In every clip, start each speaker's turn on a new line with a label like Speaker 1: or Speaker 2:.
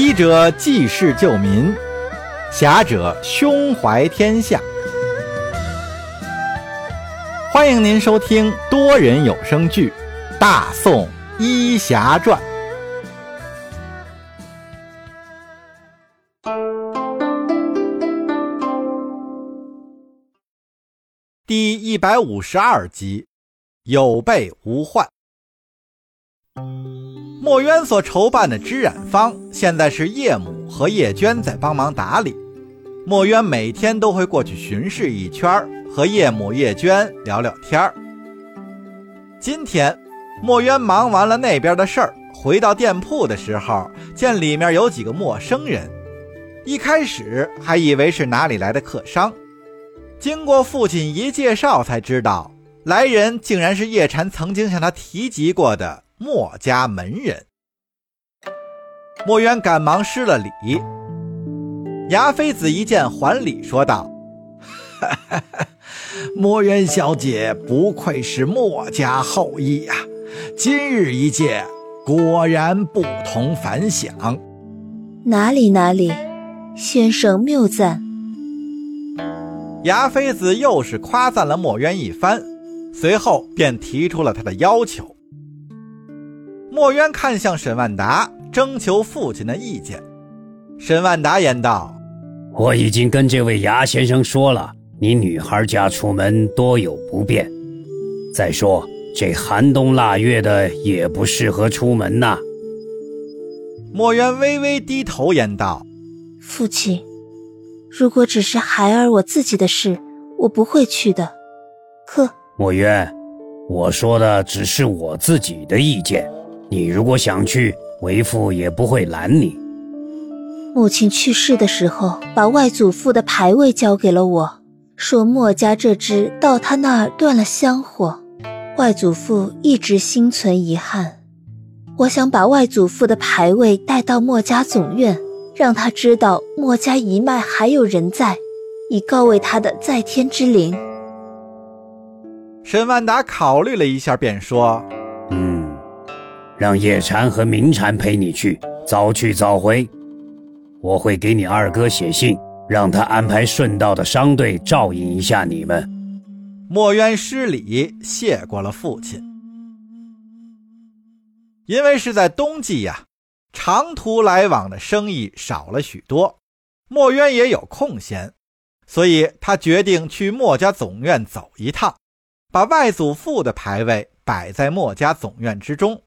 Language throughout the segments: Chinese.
Speaker 1: 医者济世救民，侠者胸怀天下。欢迎您收听多人有声剧《大宋医侠传》第一百五十二集：有备无患。墨渊所筹办的织染坊，现在是叶母和叶娟在帮忙打理。墨渊每天都会过去巡视一圈和叶母、叶娟聊聊天儿。今天，墨渊忙完了那边的事儿，回到店铺的时候，见里面有几个陌生人。一开始还以为是哪里来的客商，经过父亲一介绍，才知道来人竟然是叶禅曾经向他提及过的墨家门人。墨渊赶忙施了礼。牙妃子一见还礼，说道。
Speaker 2: 墨渊小姐不愧是墨家后裔呀！今日一见，果然不同凡响。
Speaker 3: 哪里哪里，先生谬赞。
Speaker 1: 牙妃子又是夸赞了墨渊一番，随后便提出了他的要求。墨渊看向沈万达，征求父亲的意见。沈万达言道：“
Speaker 4: 我已经跟这位牙先生说了。”你女孩家出门多有不便，再说这寒冬腊月的也不适合出门呐。
Speaker 1: 墨渊微微低头言道：“
Speaker 3: 父亲，如果只是孩儿我自己的事，我不会去的。可……
Speaker 4: 墨渊，我说的只是我自己的意见，你如果想去，为父也不会拦你。
Speaker 3: 母亲去世的时候，把外祖父的牌位交给了我。”说墨家这支到他那儿断了香火，外祖父一直心存遗憾。我想把外祖父的牌位带到墨家总院，让他知道墨家一脉还有人在，以告慰他的在天之灵。
Speaker 1: 沈万达考虑了一下，便说：“
Speaker 4: 嗯，让叶禅和明禅陪你去，早去早回。我会给你二哥写信。”让他安排顺道的商队照应一下你们。
Speaker 1: 墨渊施礼谢过了父亲。因为是在冬季呀，长途来往的生意少了许多，墨渊也有空闲，所以他决定去墨家总院走一趟，把外祖父的牌位摆在墨家总院之中，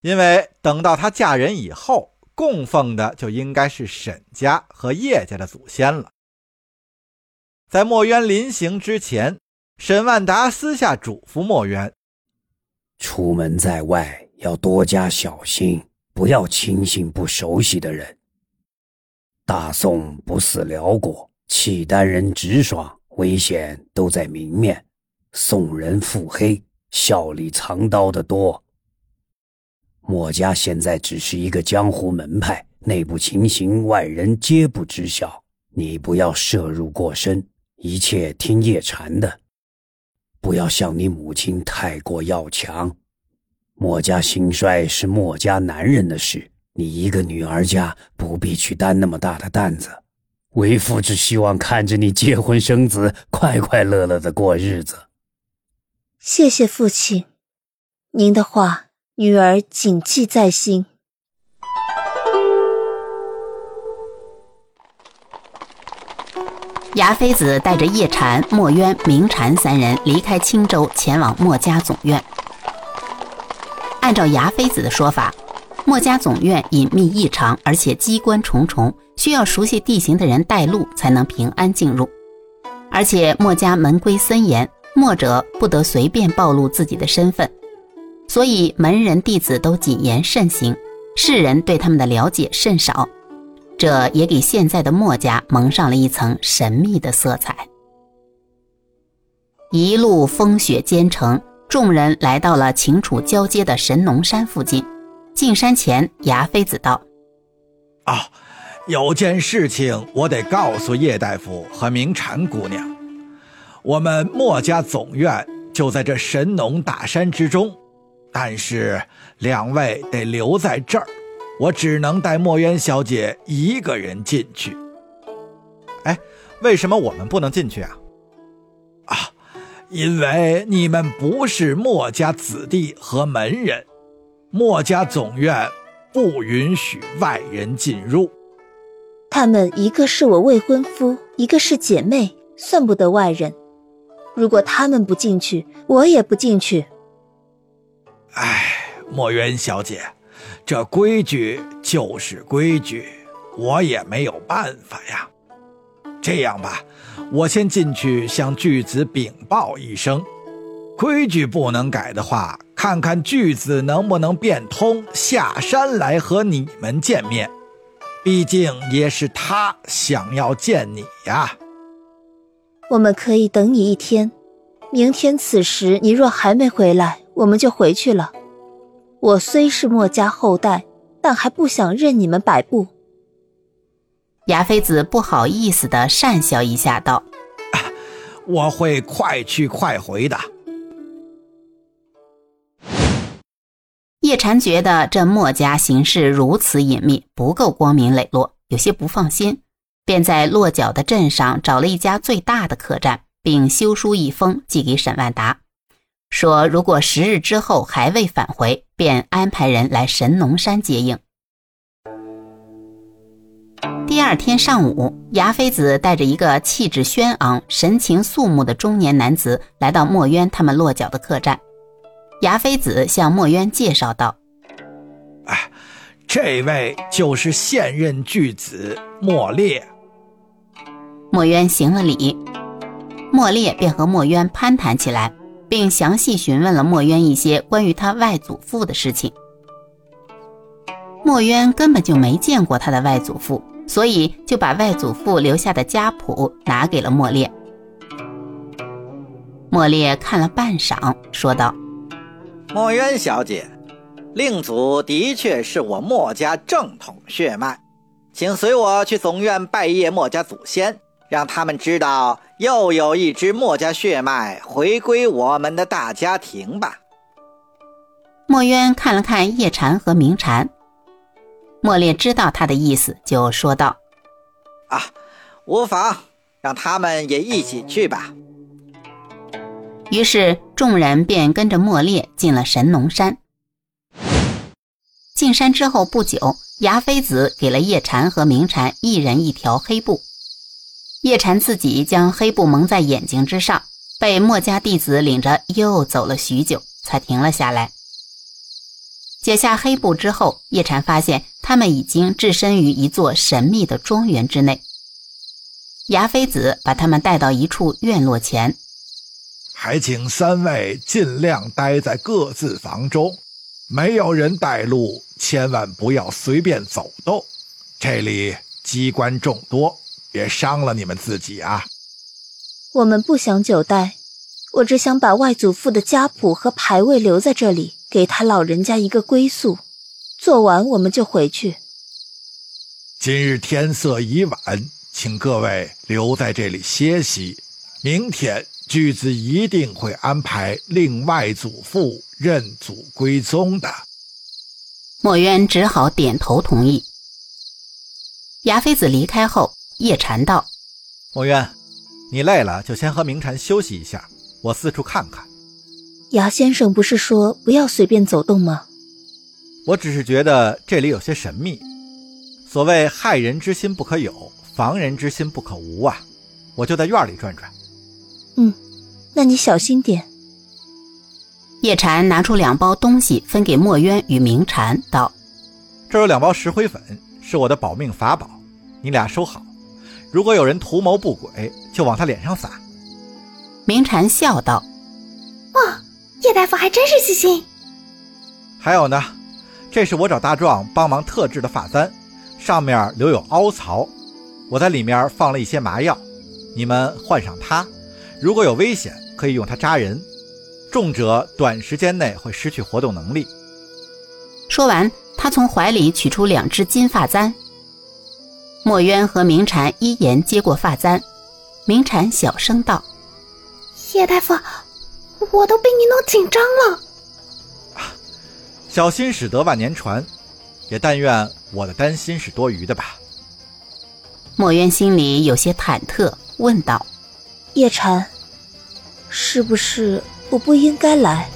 Speaker 1: 因为等到她嫁人以后。供奉的就应该是沈家和叶家的祖先了。在墨渊临行之前，沈万达私下嘱咐墨渊：
Speaker 4: 出门在外要多加小心，不要轻信不熟悉的人。大宋不似辽国，契丹人直爽，危险都在明面；宋人腹黑，笑里藏刀的多。墨家现在只是一个江湖门派，内部情形外人皆不知晓。你不要涉入过深，一切听叶禅的，不要像你母亲太过要强。墨家兴衰是墨家男人的事，你一个女儿家不必去担那么大的担子。为父只希望看着你结婚生子，快快乐乐的过日子。
Speaker 3: 谢谢父亲，您的话。女儿谨记在心。
Speaker 5: 牙妃子带着叶禅、墨渊、明禅三人离开青州，前往墨家总院。按照牙妃子的说法，墨家总院隐秘异常，而且机关重重，需要熟悉地形的人带路，才能平安进入。而且墨家门规森严，墨者不得随便暴露自己的身份。所以门人弟子都谨言慎行，世人对他们的了解甚少，这也给现在的墨家蒙上了一层神秘的色彩。一路风雪兼程，众人来到了秦楚交接的神农山附近。进山前，牙妃子道：“
Speaker 2: 啊，有件事情我得告诉叶大夫和明禅姑娘，我们墨家总院就在这神农大山之中。”但是两位得留在这儿，我只能带墨渊小姐一个人进去。
Speaker 1: 哎，为什么我们不能进去啊？
Speaker 2: 啊，因为你们不是墨家子弟和门人，墨家总院不允许外人进入。
Speaker 3: 他们一个是我未婚夫，一个是姐妹，算不得外人。如果他们不进去，我也不进去。
Speaker 2: 唉，墨渊小姐。这规矩就是规矩，我也没有办法呀。这样吧，我先进去向巨子禀报一声，规矩不能改的话，看看巨子能不能变通下山来和你们见面。毕竟也是他想要见你呀。
Speaker 3: 我们可以等你一天，明天此时你若还没回来，我们就回去了。我虽是墨家后代，但还不想任你们摆布。
Speaker 5: 牙妃子不好意思的讪笑一下，道：“
Speaker 2: 我会快去快回的。”
Speaker 5: 叶禅觉得这墨家行事如此隐秘，不够光明磊落，有些不放心，便在落脚的镇上找了一家最大的客栈，并修书一封寄给沈万达。说：“如果十日之后还未返回，便安排人来神农山接应。”第二天上午，牙妃子带着一个气质轩昂、神情肃穆的中年男子来到墨渊他们落脚的客栈。牙妃子向墨渊介绍道：“
Speaker 2: 哎，这位就是现任巨子莫烈。”
Speaker 5: 墨渊行了礼，莫烈便和墨渊攀谈起来。并详细询问了墨渊一些关于他外祖父的事情。墨渊根本就没见过他的外祖父，所以就把外祖父留下的家谱拿给了莫烈。莫烈看了半晌，说道：“
Speaker 1: 墨渊小姐，令祖的确是我墨家正统血脉，请随我去总院拜谒墨家祖先。”让他们知道又有一支墨家血脉回归我们的大家庭吧。
Speaker 5: 墨渊看了看叶禅和明禅，墨烈知道他的意思，就说道：“
Speaker 1: 啊，无妨，让他们也一起去吧。”
Speaker 5: 于是众人便跟着莫烈进了神农山。进山之后不久，牙妃子给了叶禅和明禅一人一条黑布。叶禅自己将黑布蒙在眼睛之上，被墨家弟子领着又走了许久，才停了下来。解下黑布之后，叶禅发现他们已经置身于一座神秘的庄园之内。牙妃子把他们带到一处院落前，
Speaker 2: 还请三位尽量待在各自房中，没有人带路，千万不要随便走动。这里机关众多。别伤了你们自己啊！
Speaker 3: 我们不想久待，我只想把外祖父的家谱和牌位留在这里，给他老人家一个归宿。做完我们就回去。
Speaker 2: 今日天色已晚，请各位留在这里歇息。明天巨子一定会安排令外祖父认祖归宗的。
Speaker 5: 墨渊只好点头同意。牙妃子离开后。叶禅道：“
Speaker 1: 墨渊，你累了就先和明禅休息一下，我四处看看。”
Speaker 3: 牙先生不是说不要随便走动吗？
Speaker 1: 我只是觉得这里有些神秘。所谓害人之心不可有，防人之心不可无啊！我就在院里转转。
Speaker 3: 嗯，那你小心点。
Speaker 5: 叶禅拿出两包东西分给墨渊与明禅，道：“
Speaker 1: 这有两包石灰粉，是我的保命法宝，你俩收好。”如果有人图谋不轨，就往他脸上撒。
Speaker 5: 明禅笑道：“
Speaker 6: 哇，叶大夫还真是细心。
Speaker 1: 还有呢，这是我找大壮帮忙特制的发簪，上面留有凹槽，我在里面放了一些麻药，你们换上它，如果有危险，可以用它扎人，重者短时间内会失去活动能力。”
Speaker 5: 说完，他从怀里取出两只金发簪。墨渊和明禅一言接过发簪，明禅小声道：“
Speaker 6: 叶大夫，我都被你弄紧张了。”
Speaker 1: 小心驶得万年船，也但愿我的担心是多余的吧？
Speaker 5: 墨渊心里有些忐忑，问道：“
Speaker 3: 叶禅，是不是我不应该来？”